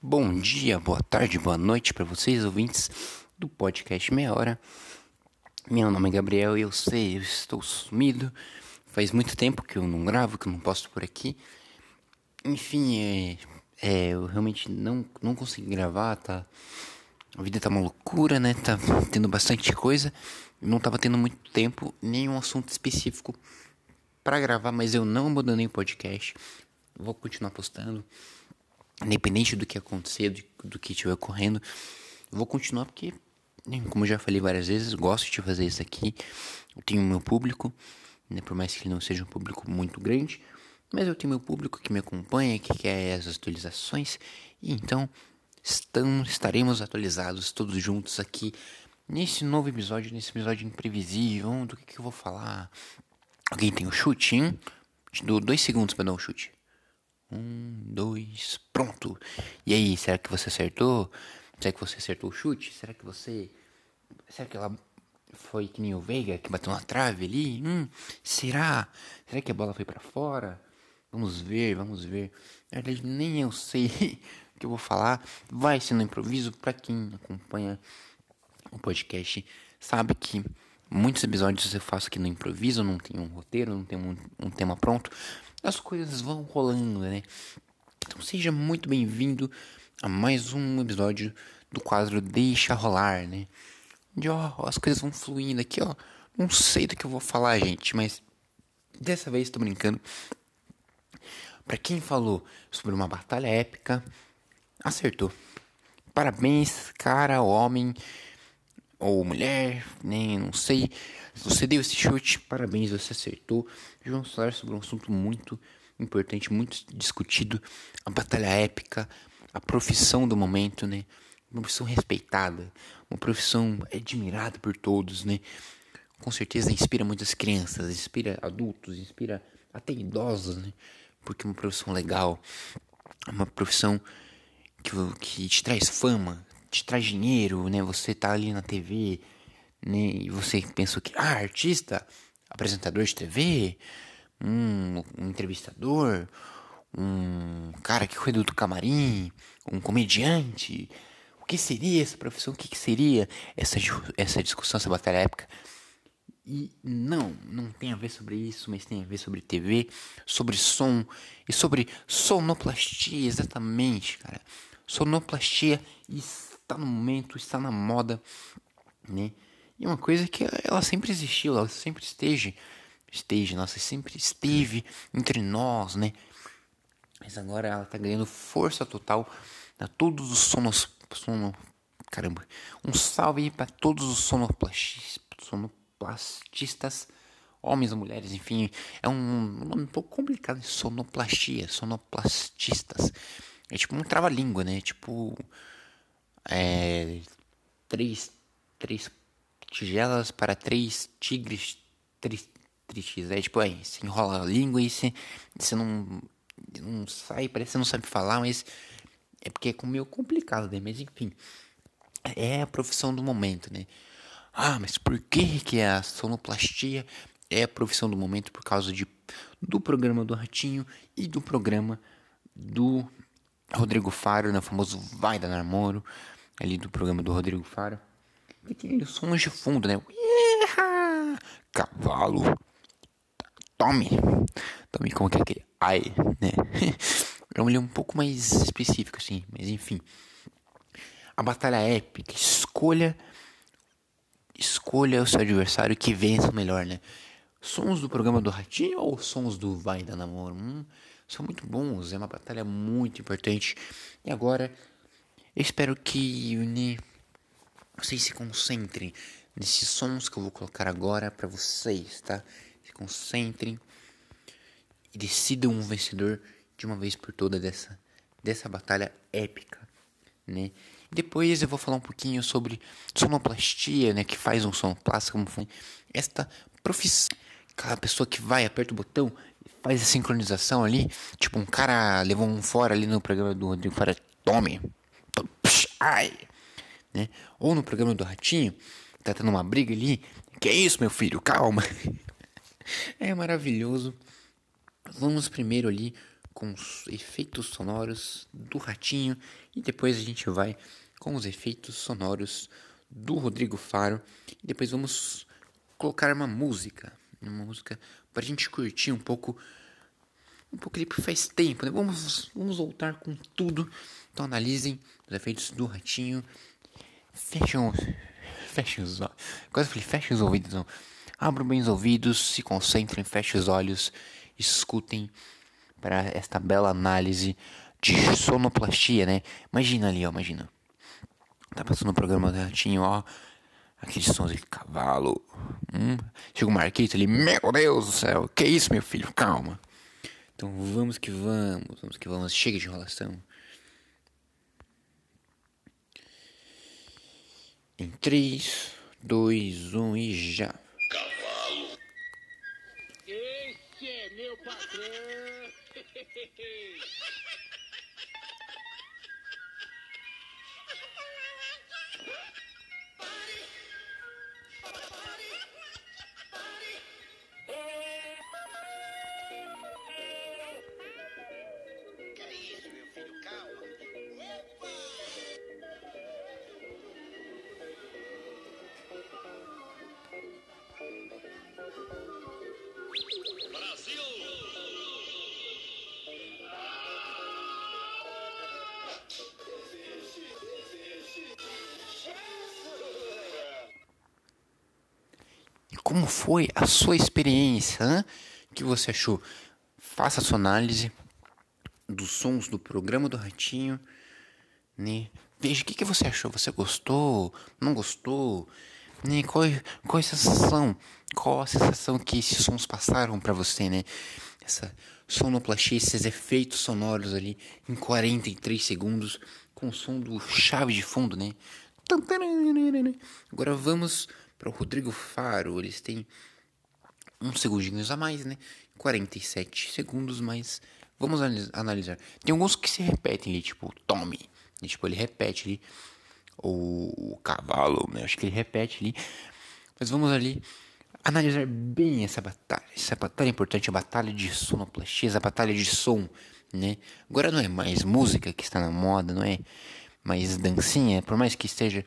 Bom dia, boa tarde, boa noite para vocês, ouvintes do podcast Meia Hora. Meu nome é Gabriel e eu sei, eu estou sumido. Faz muito tempo que eu não gravo, que eu não posto por aqui. Enfim, é, é, eu realmente não, não consegui gravar, tá? A vida tá uma loucura, né? Tá tendo bastante coisa. Não tava tendo muito tempo, nenhum assunto específico para gravar, mas eu não abandonei o podcast. Vou continuar postando independente do que acontecer, do, do que estiver ocorrendo, vou continuar porque, né, como já falei várias vezes, gosto de fazer isso aqui. Eu tenho meu público, né, por mais que ele não seja um público muito grande, mas eu tenho meu público que me acompanha, que quer as atualizações, e então estaremos atualizados todos juntos aqui nesse novo episódio, nesse episódio imprevisível. Do que, que eu vou falar? Alguém tem um chute, hein? Dou dois segundos para dar um chute. Um, dois, pronto. E aí, será que você acertou? Será que você acertou o chute? Será que você. Será que ela foi que nem o Veiga que bateu na trave ali? Hum, será? Será que a bola foi para fora? Vamos ver, vamos ver. Na verdade, nem eu sei o que eu vou falar. Vai ser no improviso. Para quem acompanha o podcast, sabe que muitos episódios eu faço aqui no improviso. Não tem um roteiro, não tem um, um tema pronto as coisas vão rolando, né? Então seja muito bem-vindo a mais um episódio do quadro Deixa Rolar, né? De ó, as coisas vão fluindo aqui, ó. Não sei do que eu vou falar, gente, mas dessa vez tô brincando. Para quem falou sobre uma batalha épica, acertou. Parabéns, cara, homem ou mulher, nem não sei. Se você deu esse chute, parabéns, você acertou. Hoje vamos falar sobre um assunto muito importante, muito discutido, a batalha épica, a profissão do momento, né? Uma profissão respeitada, uma profissão admirada por todos, né? Com certeza inspira muitas crianças, inspira adultos, inspira até idosos, né? Porque é uma profissão legal, uma profissão que, que te traz fama, te traz dinheiro, né? Você tá ali na TV, né? E você pensa que, ah, artista, apresentador de TV, um, um entrevistador, um cara que cuida do camarim, um comediante. O que seria essa profissão? O que, que seria essa, essa discussão, essa batalha épica? E não, não tem a ver sobre isso, mas tem a ver sobre TV, sobre som e sobre sonoplastia, exatamente, cara. Sonoplastia está no momento, está na moda, né? E uma coisa que ela sempre existiu, ela sempre esteve, esteve, nossa, sempre esteve entre nós, né? Mas agora ela tá ganhando força total a todos os sonos, sono, caramba, um salve aí para todos os sonoplastistas, homens mulheres, enfim, é um nome um pouco complicado, sonoplastia, sonoplastistas. É tipo um trava-língua, né? Tipo é, três, três tigelas para três tigres tristes. É tipo, aí, você enrola a língua e você, você não, não sai, parece que você não sabe falar, mas é porque é meio complicado, né? Mas enfim, é a profissão do momento, né? Ah, mas por que, que a sonoplastia é a profissão do momento? Por causa de, do programa do Ratinho e do programa do Rodrigo Faro, né? O famoso Vai da Namoro, ali do programa do Rodrigo Faro. E tem sons de fundo, né? Cavalo. Tome. Tome como que é aquele ai, né? É um um pouco mais específico, assim. Mas enfim. A batalha épica. Escolha. Escolha o seu adversário que vença melhor, né? Sons do programa do Ratinho ou sons do Vai da Namoro? Hum, são muito bons. É uma batalha muito importante. E agora. Eu espero que né, vocês se concentrem nesses sons que eu vou colocar agora para vocês, tá? Se concentrem e decidam um vencedor de uma vez por todas dessa, dessa batalha épica, né? Depois eu vou falar um pouquinho sobre sonoplastia, né? Que faz um sonoplasta, como foi esta profissão. Aquela pessoa que vai, aperta o botão, faz a sincronização ali. Tipo, um cara levou um fora ali no programa do Rodrigo Fora. Tome! Ai! né? Ou no programa do Ratinho, tá tendo uma briga ali. Que isso, meu filho? Calma. é maravilhoso. Vamos primeiro ali com os efeitos sonoros do Ratinho e depois a gente vai com os efeitos sonoros do Rodrigo Faro e depois vamos colocar uma música, uma música para a gente curtir um pouco um pouco ali porque faz tempo, né? Vamos, vamos voltar com tudo. Então analisem os efeitos do ratinho. Fecham, fechem os olhos. Quase falei, fechem os ouvidos. Não. Abram bem os ouvidos, se concentrem, fechem os olhos, escutem para esta bela análise de sonoplastia, né? Imagina ali, ó, imagina. Tá passando o programa do ratinho, ó. Aqueles sons de cavalo. Hum. Chega o Marquito ali, meu Deus do céu, que isso, meu filho? Calma. Então vamos que vamos, vamos que vamos. Chega de enrolação. Em 3, 2, 1 e já. Cavalo. Esse é meu patrão. como foi a sua experiência? Hã? O que você achou? Faça a sua análise dos sons do programa do Ratinho. Né? Veja o que, que você achou. Você gostou? Não gostou? Né? Qual, qual a sensação? Qual a sensação que esses sons passaram para você, né? Essa sonoplastia, esses efeitos sonoros ali em 43 segundos com o som do chave de fundo, né? Agora vamos para o Rodrigo Faro. Eles têm uns segundinhos a mais, né? 47 segundos, mas vamos analis- analisar. Tem alguns que se repetem ali, tipo Tommy. E, tipo, ele repete ali. Ou o cavalo, né? Acho que ele repete ali. Mas vamos ali analisar bem essa batalha. Essa batalha é importante, a batalha de sonoplastia, a batalha de som, né? Agora não é mais música que está na moda, não é mais dancinha, por mais que esteja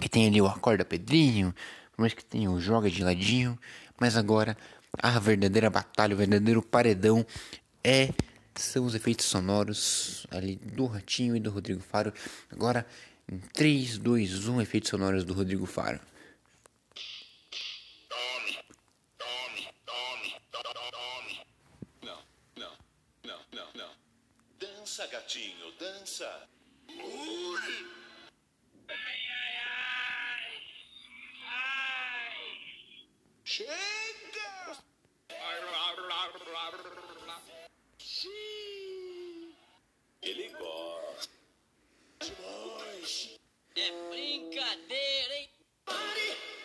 que tem ali o acorda Pedrinho, por mais que tenha o joga de ladinho, mas agora a verdadeira batalha, o verdadeiro paredão é são os efeitos sonoros ali do Ratinho e do Rodrigo Faro. Agora em 3, 2, 1, efeitos sonoros do Rodrigo Faro. Tome, tome, tome, tome, tome. Não, não, não, não, não. Dança, gatinho, dança. Ui! Chega! Ele gosta. É brincadeira, hein? Cavalo.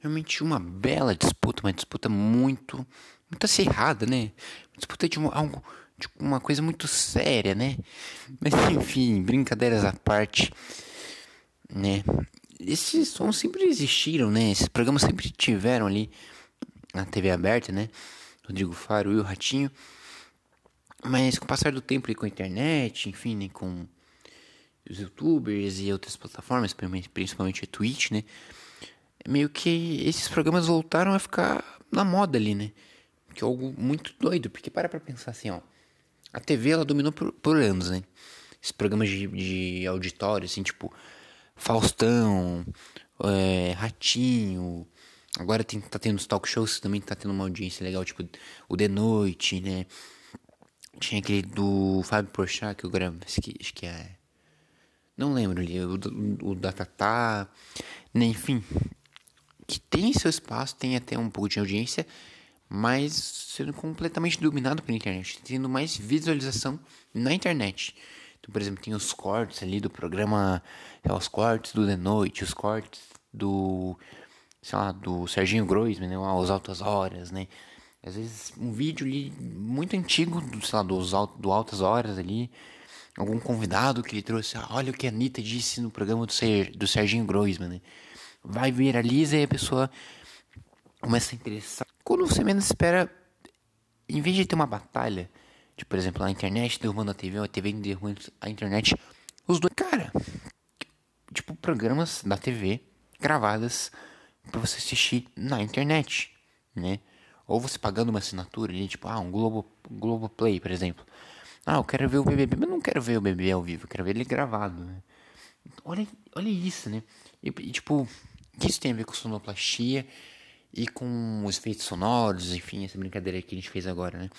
Realmente uma bela disputa, uma disputa muito, muito acirrada, né? Uma disputa de uma, algo, de uma coisa muito séria, né? Mas enfim, brincadeiras à parte, né? Esses sons sempre existiram, né? Esses programas sempre tiveram ali na TV aberta, né? Rodrigo Faro e o Ratinho. Mas com o passar do tempo e com a internet, enfim, né? Com os youtubers e outras plataformas, principalmente a Twitch, né? Meio que esses programas voltaram a ficar na moda ali, né? Que é algo muito doido, porque para pra pensar assim, ó. A TV, ela dominou por, por anos, né? Esses programas de, de auditório, assim, tipo... Faustão, é, Ratinho... Agora tem, tá tendo os talk shows também tá tendo uma audiência legal, tipo... O De Noite, né? Tinha aquele do Fábio Porchat, que eu gravo, acho que, acho que é... Não lembro ali, o, o, o da Tatá... Né? Enfim, que tem seu espaço, tem até um pouco de audiência, mas sendo completamente dominado pela internet, tendo mais visualização na internet. Então, por exemplo, tem os cortes ali do programa, é, os cortes do The Noite, os cortes do, sei lá, do Serginho Groisman, né, os Altas Horas, né? Às vezes um vídeo ali muito antigo, do, sei lá, dos, do Altas Horas ali. Algum convidado que ele trouxe, ah, olha o que a Anitta disse no programa do, Ser, do Serginho Groisman, né? Vai, viraliza e a pessoa começa a interessar. Quando você menos espera, em vez de ter uma batalha, de, por exemplo, na internet derrubando a TV, ou a TV derrubando a internet, os dois, cara, tipo, programas da TV gravadas pra você assistir na internet, né? Ou você pagando uma assinatura ali, tipo, ah, um Globo, Globoplay, por exemplo. Ah, eu quero ver o BBB, mas não quero ver o BBB ao vivo, eu quero ver ele gravado, né? Olha, olha isso, né? E, tipo, que isso tem a ver com sonoplastia e com os efeitos sonoros, enfim, essa brincadeira que a gente fez agora, né?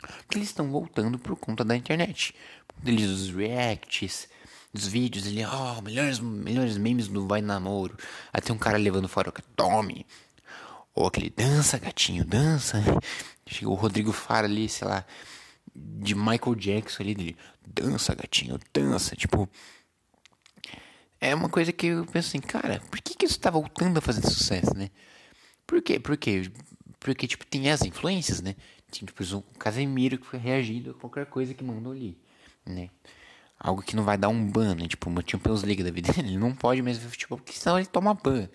Porque eles estão voltando por conta da internet. Deles os reacts, dos vídeos ali, ó, melhores, melhores memes do Vai Namoro. Aí tem um cara levando fora o tome. Ou aquele dança, gatinho, dança. Chegou o Rodrigo Fara ali, sei lá, de Michael Jackson ali, dele, dança, gatinho, dança. Tipo, é uma coisa que eu penso assim, cara, por que, que isso tá voltando a fazer sucesso, né? Por quê? Por quê? Porque, tipo, tem as influências, né? Tem, tipo, o Casemiro que foi reagindo a qualquer coisa que mandou ali, né? Algo que não vai dar um ban, né? Tipo, uma Champions League da vida dele. Ele não pode mais ver futebol, porque senão ele toma ban.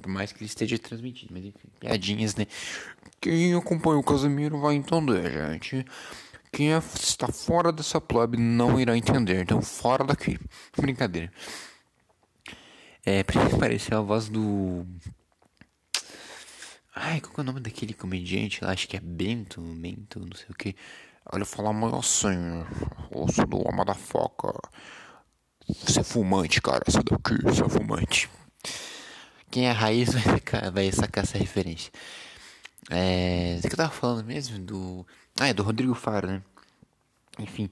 Por mais que ele esteja transmitindo. Mas, enfim, piadinhas, né? Quem acompanha o Casemiro vai entender, gente. Quem é- está fora dessa plebe não irá entender. Então, fora daqui. Brincadeira. É, pareceu a voz do... Ai, qual que é o nome daquele comediante lá? Acho que é Bento, Bento, não sei o que. Olha, falar meio assim, osso do ama da foca. Você é fumante, cara, essa daqui, você é fumante. Quem é raiz vai sacar, vai sacar essa referência. É. O que eu tava falando mesmo? Do. Ah, é do Rodrigo Faro, né? Enfim.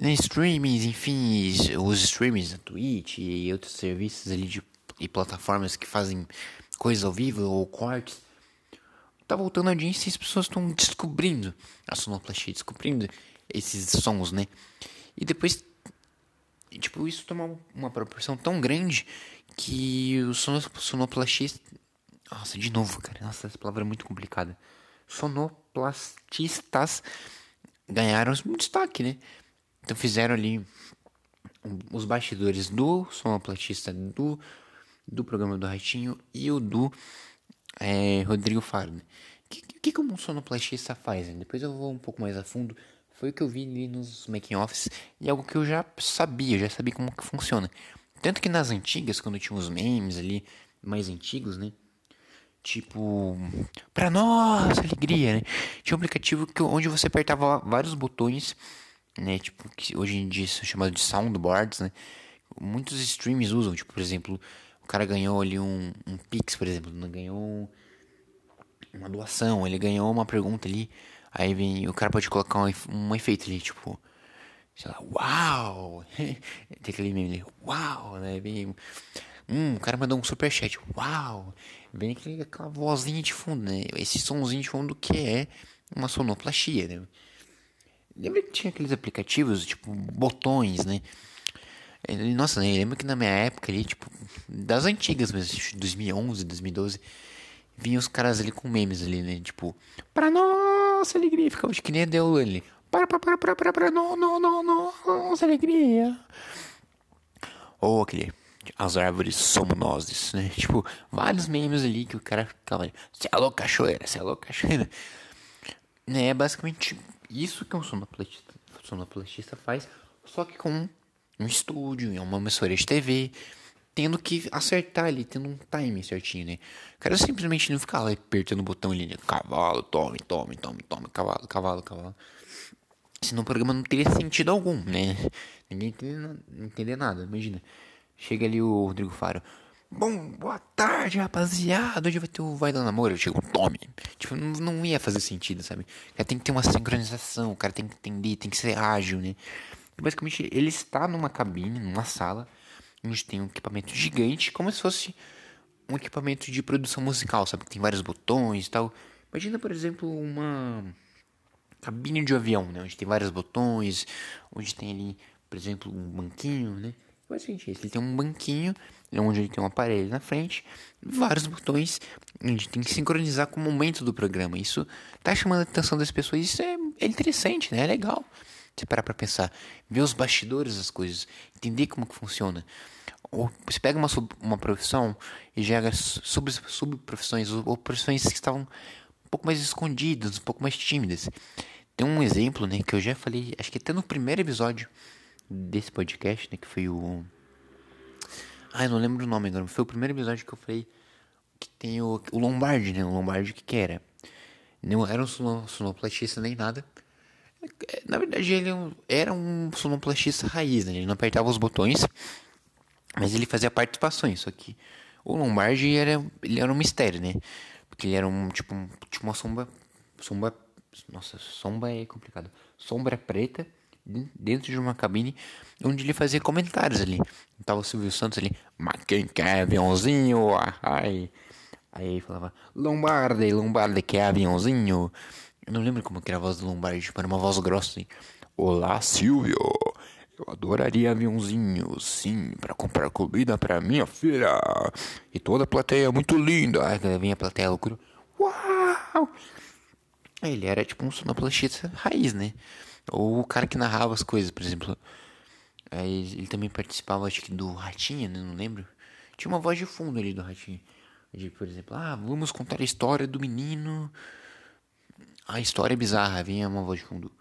Né, streamings, enfim, os streamings da Twitch e outros serviços ali de, e plataformas que fazem coisas ao vivo ou cortes. Tá voltando a audiência e as pessoas estão descobrindo a sonoplastia, descobrindo esses sons, né? E depois, tipo, isso toma uma proporção tão grande que os sonos- sonoplastistas. Nossa, de novo, cara. Nossa, essa palavra é muito complicada. Sonoplastistas ganharam um destaque, né? Então fizeram ali os bastidores do sonoplastista do, do programa do Ratinho e o do é, Rodrigo Faro. né? O que, que, que um sonoplastista faz? né? Depois eu vou um pouco mais a fundo. Foi o que eu vi ali nos making offs e algo que eu já sabia, já sabia como que funciona. Tanto que nas antigas, quando tinha os memes ali mais antigos, né? Tipo, pra nossa alegria, né? Tinha um aplicativo que, onde você apertava vários botões, né? Tipo, que hoje em dia são chamados de soundboards, né? Muitos streams usam, tipo, por exemplo, o cara ganhou ali um, um Pix, por exemplo, né? ganhou um- uma doação, ele ganhou uma pergunta ali, aí vem, o cara pode colocar um, um efeito ali, tipo, sei lá, uau! Tem aquele meme ali, uau, né? Vem, hum, o cara mandou um superchat, uau! Vem aquele, aquela vozinha de fundo, né? Esse somzinho de fundo que é uma sonoplastia, né? Lembra que tinha aqueles aplicativos, tipo, botões, né? Nossa, né? eu lembro que na minha época ali, tipo, das antigas mesmo, acho que 2011, 2012, vinha os caras ali com memes ali, né? Tipo, para nossa alegria, ficava que nem a Deolane ali. Para, para, para, para, para, para, não, não, não, não, nossa alegria. Ou aquele, as árvores somos nós, né? Tipo, vários memes ali que o cara ficava ali, você é louco, cachoeira, você é louco, cachoeira. É basicamente isso que um sonoplastista, sonoplastista faz, só que com um estúdio, em uma emissora de TV, tendo que acertar ali, tendo um time certinho, né? O cara simplesmente não fica lá apertando o botão ali, né? Cavalo, tome, tome, tome, tome, cavalo, cavalo, cavalo. Senão o programa não teria sentido algum, né? Ninguém entender nada, imagina. Chega ali o Rodrigo Faro. Bom, boa tarde, rapaziada. Hoje vai ter o Vai Dar Namoro. Eu chego, tome. Tipo, não, não ia fazer sentido, sabe? O cara tem que ter uma sincronização, o cara tem que entender, tem que ser ágil, né? Basicamente, ele está numa cabine, numa sala, onde tem um equipamento gigante, como se fosse um equipamento de produção musical, sabe? Tem vários botões e tal. Imagina, por exemplo, uma cabine de avião, né? Onde tem vários botões, onde tem ali, por exemplo, um banquinho, né? Basicamente. Ele tem um banquinho onde ele tem um aparelho na frente, vários botões, onde tem que sincronizar com o momento do programa. Isso tá chamando a atenção das pessoas. Isso é, é interessante, né? É legal. Você parar pra pensar, ver os bastidores das coisas, entender como que funciona. Ou você pega uma, uma profissão e joga sub, subprofissões ou, ou profissões que estavam um pouco mais escondidas, um pouco mais tímidas. Tem um exemplo, né, que eu já falei, acho que até no primeiro episódio desse podcast, né, que foi o... Eu não lembro o nome agora, foi o primeiro episódio que eu falei que tem o, o Lombardi, né, o Lombardi que que era? Não era um sono- sonoplastista nem nada. Na verdade, ele é era um sonoplastista raiz, né? Ele não apertava os botões, mas ele fazia participações. Só que o Lombardi era, ele era um mistério, né? Porque ele era um tipo, um, tipo uma sombra, sombra, nossa, sombra é complicado. Sombra preta dentro de uma cabine onde ele fazia comentários ali. Tava o Silvio Santos ali, mas quem quer aviãozinho? Ah, Ai. Aí falava, Lombardi, Lombardi quer aviãozinho? Eu não lembro como que era a voz do Lombardi, tipo, era uma voz grossa assim. Olá, Silvio. Eu adoraria aviãozinho, sim, para comprar comida para minha filha. E toda a plateia é muito linda. Aí vinha a plateia loucura. Uau! Ele era tipo um sonoplastista raiz, né? Ou o cara que narrava as coisas, por exemplo. Aí ele também participava, acho que do Ratinho, né? Não lembro. Tinha uma voz de fundo ali do Ratinho. De, por exemplo, ah, vamos contar a história do menino. A história é bizarra, vinha uma voz de fundo.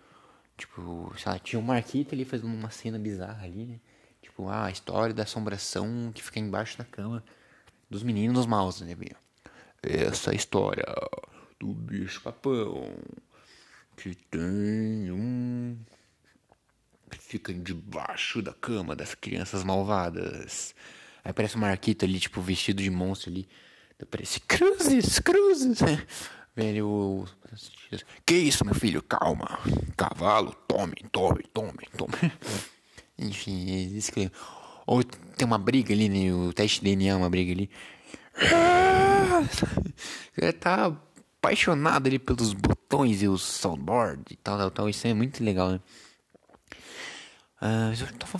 Tipo, sei lá, tinha o Marquito ali fazendo uma cena bizarra ali, né? Tipo, ah, a história da assombração que fica embaixo da cama dos meninos maus, né? Essa é história do bicho papão que tem um que fica debaixo da cama das crianças malvadas. Aí parece o Marquito ali, tipo, vestido de monstro ali. Daí Parece cruzes, cruzes. Vem ali o. Que isso, meu filho? Calma. Cavalo, tome, tome, tome, tome. Enfim, é isso que. Ou tem uma briga ali, né? O teste de DNA, uma briga ali. Ele tá apaixonado ali pelos botões e os soundboard e tal, tal, tal. Isso é muito legal, né? Mas eu tava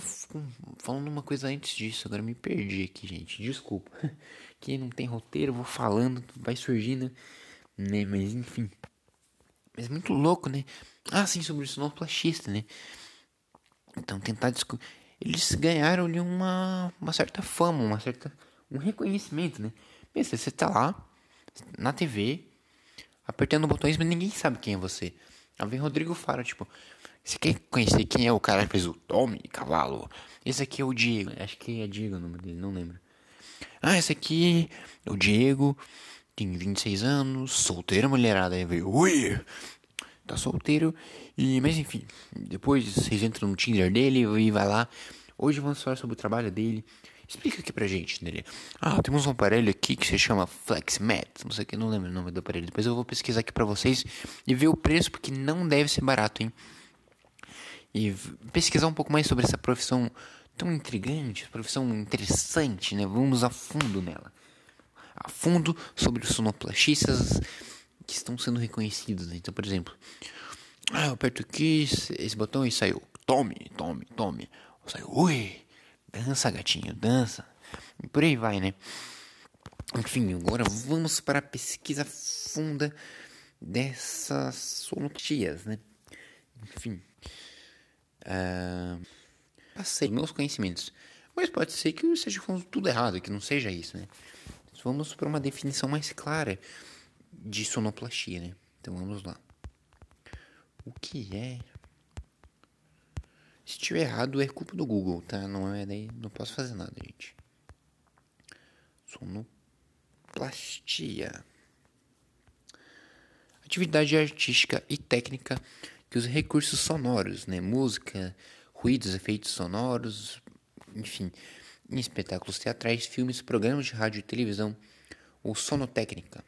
falando uma coisa antes disso, agora me perdi aqui, gente. Desculpa. Que não tem roteiro, vou falando, vai surgindo, né? Mas enfim. Mas muito louco, né? Ah, sim, sobre o sonoplastista, né? Então tentar descobrir. Eles ganharam ali uma, uma certa fama, uma certa. um reconhecimento, né? Pensa, você tá lá, na TV, apertando botões, mas ninguém sabe quem é você. Aí vem Rodrigo Faro, tipo, você quer conhecer quem é o cara que fez o Tommy Cavalo? Esse aqui é o Diego, acho que é Diego o nome dele, não lembro. Ah, esse aqui é o Diego, tem 26 anos, solteiro mulherada. Aí veio, ui, tá solteiro. E, mas enfim, depois vocês entram no Tinder dele e vai lá. Hoje vamos falar sobre o trabalho dele. Explica aqui pra gente, dele. Ah, temos um aparelho aqui que se chama FlexMat. Não sei que, não lembro o nome do aparelho. Depois eu vou pesquisar aqui pra vocês e ver o preço, porque não deve ser barato, hein? E pesquisar um pouco mais sobre essa profissão tão intrigante, profissão interessante, né? Vamos a fundo nela. A fundo sobre os sonoplastistas que estão sendo reconhecidos. Né? Então, por exemplo, ah, eu aperto aqui esse botão e saiu. Tome, tome, tome. Saiu, ui, dança, gatinho, dança. E por aí vai, né? Enfim, agora vamos para a pesquisa funda dessas sonoplastias, né? Enfim. Ah, passei meus conhecimentos. Mas pode ser que eu esteja falando tudo errado, que não seja isso, né? Vamos para uma definição mais clara de sonoplastia, né? Então vamos lá. O que é? Se tiver errado é culpa do Google, tá? Não é daí, não posso fazer nada, gente. Sonoplastia. Atividade artística e técnica que usa recursos sonoros, né? Música, ruídos, efeitos sonoros, enfim, em espetáculos teatrais, filmes, programas de rádio e televisão ou sonotécnica.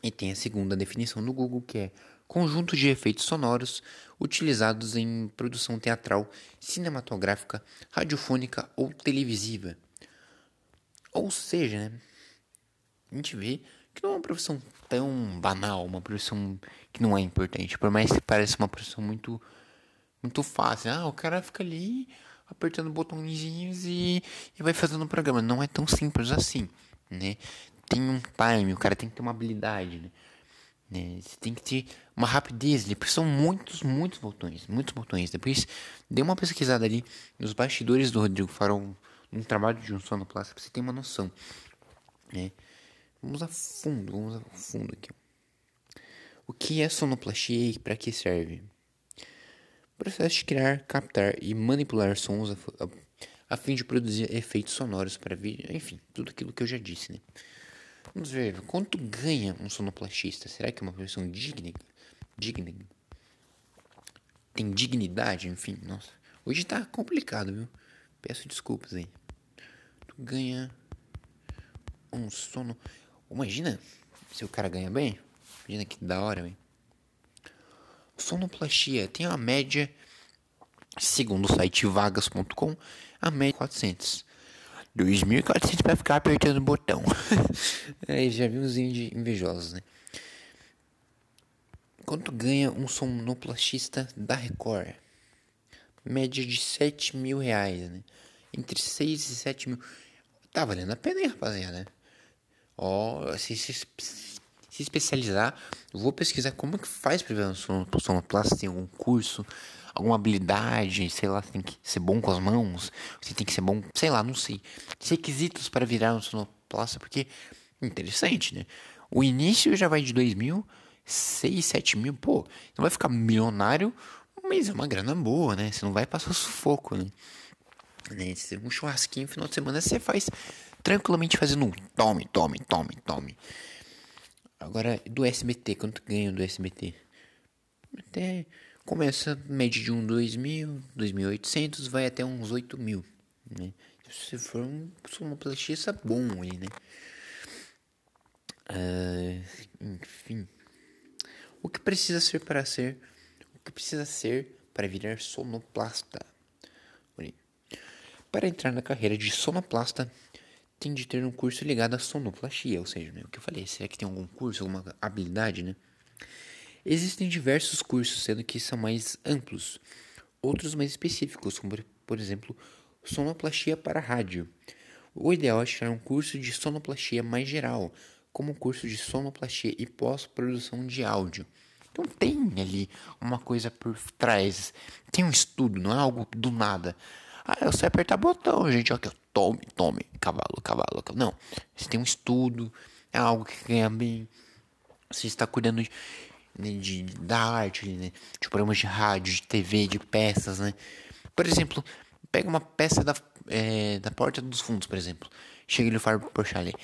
E tem a segunda definição do Google, que é conjunto de efeitos sonoros utilizados em produção teatral, cinematográfica, radiofônica ou televisiva. Ou seja, né, a gente vê que não é uma profissão tão banal, uma profissão que não é importante, por mais que pareça uma profissão muito muito fácil. Ah, o cara fica ali apertando botõezinhos e, e vai fazendo o programa. Não é tão simples assim, né? Tem um time, o cara tem que ter uma habilidade, né? Né? Você tem que ter uma rapidez ali, porque são muitos, muitos botões, muitos botões. Depois, dê uma pesquisada ali nos bastidores do Rodrigo Farol, um trabalho de um sonoplasta, pra você ter uma noção, né? Vamos a fundo, vamos a fundo aqui. O que é sonoplastia e para que serve? Processo de criar, captar e manipular sons a, a, a, fim de produzir efeitos sonoros para vídeo, enfim, tudo aquilo que eu já disse, né? Vamos ver, quanto ganha um sonoplastista? Será que é uma profissão digna? Digna? Tem dignidade? Enfim, nossa. Hoje tá complicado, viu? Peço desculpas aí. Tu ganha um sono. Imagina se o cara ganha bem. Imagina que da hora, velho. Sonoplastia tem uma média, segundo o site vagas.com, a média 400. 2.400 para ficar apertando o botão. Aí já vi uns invejosos, né? Quanto ganha um sonoplastista da Record? Média de 7 mil reais, né? Entre 6 e 7 mil. Tá valendo a pena, hein, rapaziada? Ó, se, se, se especializar, vou pesquisar como que faz para virar um sonoplasta, tem algum curso, alguma habilidade, sei lá, tem que ser bom com as mãos, você tem que ser bom, sei lá, não sei. Requisitos para virar um sonoplasta, porque interessante, né? O início já vai de 2 mil, 6, 7 mil, pô, não vai ficar milionário, mas é uma grana boa, né? Você não vai passar sufoco, né? né? Um churrasquinho no final de semana você faz tranquilamente fazendo um tome, tome, tome, tome. Agora, do SBT, quanto ganha do SBT? Até começa média de um 2 mil, 2.800, vai até uns 8 mil, né? Se for um sonoplastista bom aí, né? Uh, enfim. O que precisa ser para ser? O que precisa ser para virar sonoplasta? Para entrar na carreira de sonoplasta, tem de ter um curso ligado à sonoplastia, ou seja, né, o que eu falei, será que tem algum curso, alguma habilidade, né? Existem diversos cursos, sendo que são mais amplos, outros mais específicos, como por exemplo, sonoplastia para rádio. O ideal é tirar um curso de sonoplastia mais geral, como um curso de sonoplastia e pós-produção de áudio. Então tem ali uma coisa por trás, tem um estudo, não é algo do nada. Ah, eu sei apertar botão, gente. Aqui, tome, tome, cavalo, cavalo. Não, você tem um estudo, é algo que ganha bem. Você está cuidando de, né, de da arte, né? de programas de rádio, de TV, de peças, né? Por exemplo, pega uma peça da, é, da Porta dos Fundos, por exemplo. Chega ele e fala pro Charlie,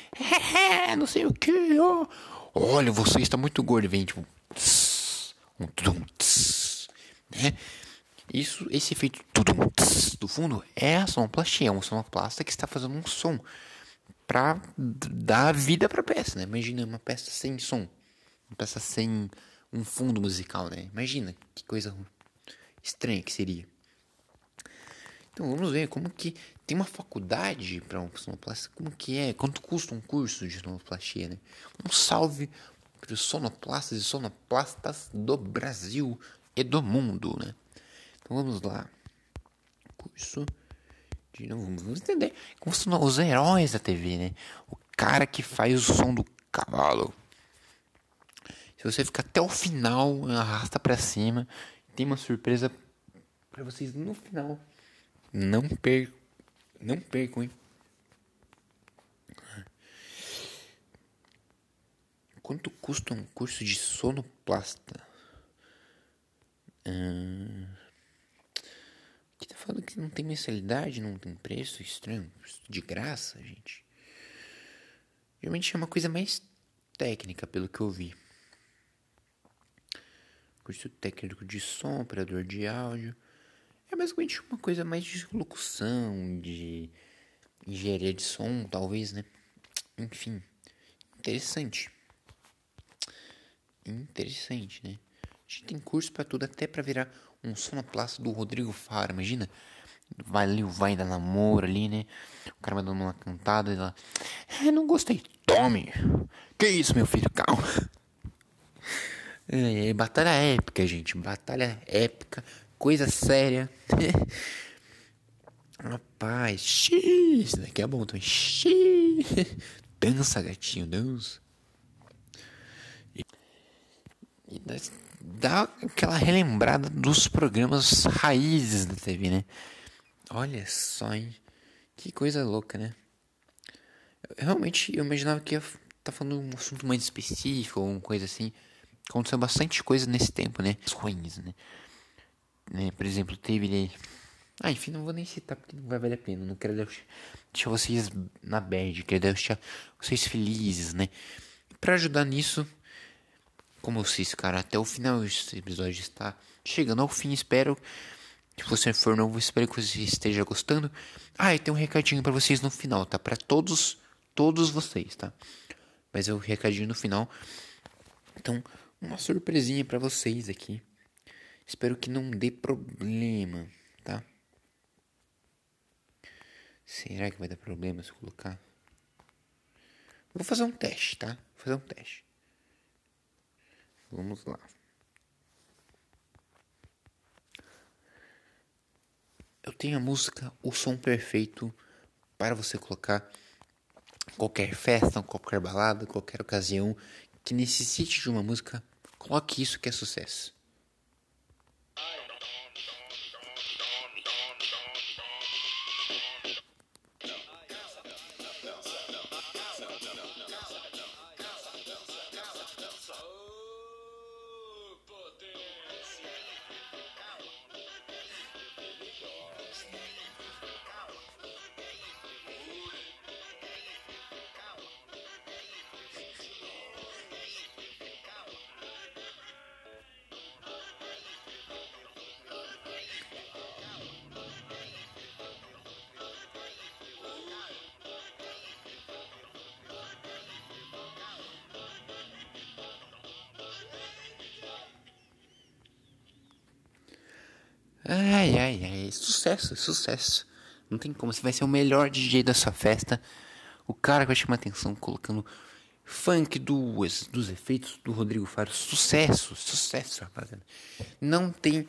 é, não sei o que, ó. Olha, você está muito gordo. Vem, tipo, tss, um tum, tss, né? Isso, esse efeito tudum, tss, do fundo é a sonoplastia, é uma sonoplasta que está fazendo um som para dar vida para a peça, né? Imagina uma peça sem som, uma peça sem um fundo musical, né? Imagina que coisa estranha que seria. Então vamos ver como que tem uma faculdade para um sonoplasta, como que é, quanto custa um curso de sonoplastia, né? Um salve para os sonoplastas e sonoplastas do Brasil e do mundo, né? Então vamos lá. Curso de novo, vamos entender como são os heróis da TV, né? O cara que faz o som do cavalo. Se você ficar até o final, arrasta para cima, tem uma surpresa para vocês no final. Não percam, não percam, hein? Quanto custa um curso de sonoplasta? Hum... Aqui tá falando que não tem mensalidade, não tem preço estranho, de graça, gente. Geralmente é uma coisa mais técnica, pelo que eu vi. Curso técnico de som, operador de áudio. É basicamente uma coisa mais de locução, de engenharia de som, talvez, né? Enfim, interessante. Interessante, né? A gente tem curso para tudo, até para virar um sonoplasta do Rodrigo Faro, imagina? Vai ali, vai da namoro ali, né? O cara vai dando uma cantada e lá. É, não gostei. Tome! Que isso, meu filho? Calma. É, batalha épica, gente. Batalha épica. Coisa séria. Rapaz, X, daqui é bom também. X. Dança, gatinho, dança. E, dá, aquela relembrada dos programas raízes da TV, né? Olha só, hein? Que coisa louca, né? Eu, realmente eu imaginava que ia estar tá falando um assunto mais específico ou uma coisa assim. Aconteceu bastante coisa nesse tempo, né? Ruins, né? né? Por exemplo, teve ah, enfim, não vou nem citar porque não vai valer a pena. Não quero deixar vocês na bad, quero deixar vocês felizes, né? Para ajudar nisso, como eu fiz, cara, até o final desse episódio está chegando ao fim. Espero que você for novo, espero que você esteja gostando. Ah, e tem um recadinho para vocês no final, tá? Para todos, todos vocês, tá? Mas é o recadinho no final. Então, uma surpresinha para vocês aqui. Espero que não dê problema, tá? Será que vai dar problema se eu colocar? Vou fazer um teste, tá? Vou fazer um teste. Vamos lá. Eu tenho a música O Som Perfeito para você colocar qualquer festa, qualquer balada, qualquer ocasião que necessite de uma música, coloque isso que é sucesso. Ai, ai, ai. Sucesso, sucesso. Não tem como. Você vai ser o melhor DJ da sua festa. O cara que vai chamar atenção colocando funk dos, dos efeitos do Rodrigo Faro. Sucesso, sucesso, rapaziada. Não tem.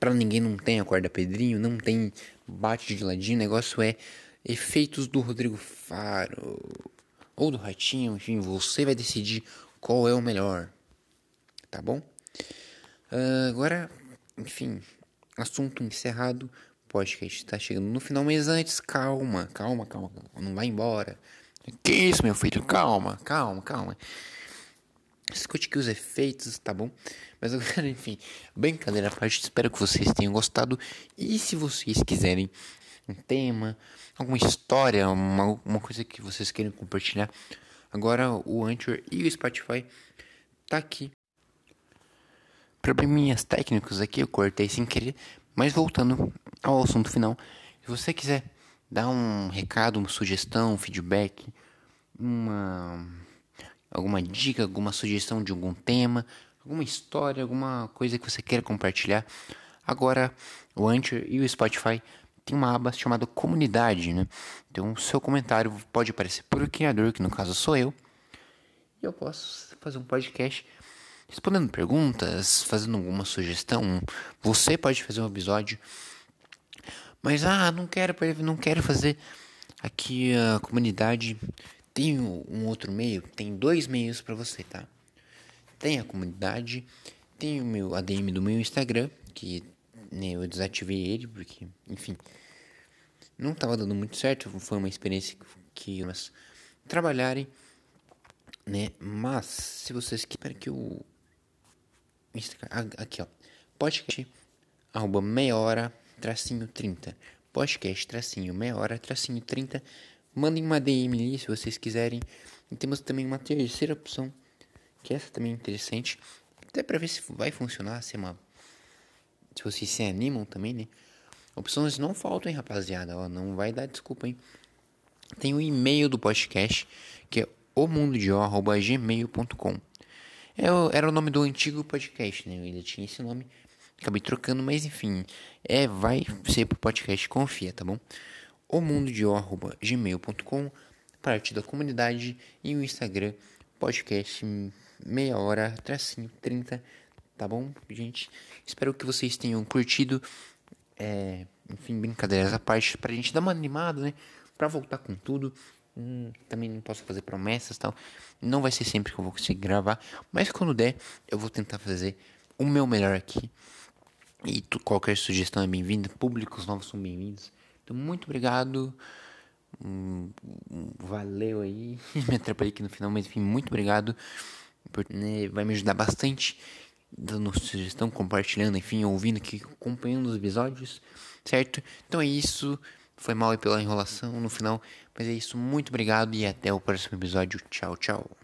Pra ninguém não tem a corda Pedrinho, não tem bate de ladinho. O negócio é efeitos do Rodrigo Faro. Ou do Ratinho, enfim, você vai decidir qual é o melhor. Tá bom? Uh, agora, enfim, assunto encerrado. Podcast está chegando no final, mas antes, calma, calma, calma, calma. Não vai embora. Que isso, meu filho? Calma, calma, calma. Escute aqui os efeitos, tá bom? Mas agora, enfim, brincadeira à parte, espero que vocês tenham gostado. E se vocês quiserem um tema, alguma história, uma, uma coisa que vocês queiram compartilhar, agora o Anchor e o Spotify tá aqui probleminhas técnicos aqui, eu cortei sem querer. Mas voltando ao assunto final, se você quiser dar um recado, uma sugestão, um feedback, uma alguma dica, alguma sugestão de algum tema, alguma história, alguma coisa que você queira compartilhar, agora o Anchor e o Spotify tem uma aba chamada comunidade, né? Então o seu comentário pode aparecer por o criador, que no caso sou eu, e eu posso fazer um podcast respondendo perguntas, fazendo alguma sugestão. Você pode fazer um episódio. Mas ah, não quero, não quero fazer aqui a comunidade. Tem um outro meio, tem dois meios para você, tá? Tem a comunidade, tem o meu ADM do meu Instagram, que né, eu desativei ele porque, enfim, não estava dando muito certo, foi uma experiência que nós trabalharem, né? Mas se vocês querem que eu Aqui, ó. Podcast, arroba meia hora, tracinho 30. Podcast, tracinho, meia hora, tracinho 30. Mandem uma DM ali se vocês quiserem. E temos também uma terceira opção, que essa também é interessante. Até pra ver se vai funcionar, se é uma... Se vocês se animam também, né? Opções não faltam, hein, rapaziada. Ó, não vai dar desculpa, hein? Tem o e-mail do podcast, que é omundodio.gmail.com. É era o nome do antigo podcast, né? Eu ainda tinha esse nome. Acabei trocando, mas enfim. É, vai ser pro podcast Confia, tá bom? O mundo de gmail.com parte da comunidade e o Instagram podcast meia hora, tracinho 30, tá bom, gente? Espero que vocês tenham curtido. É, Enfim, brincadeiras à parte, pra gente dar uma animada, né? Pra voltar com tudo. Hum, também não posso fazer promessas tal. Não vai ser sempre que eu vou conseguir gravar, mas quando der, eu vou tentar fazer o meu melhor aqui. E tu, qualquer sugestão é bem-vinda. Públicos novos são bem-vindos. Então, muito obrigado. Hum, valeu aí. me atrapalhei aqui no final, mas enfim, muito obrigado. Por, né, vai me ajudar bastante. Dando sugestão, compartilhando, enfim, ouvindo aqui, acompanhando os episódios, certo? Então é isso. Foi mal pela enrolação no final. Mas é isso. Muito obrigado e até o próximo episódio. Tchau, tchau.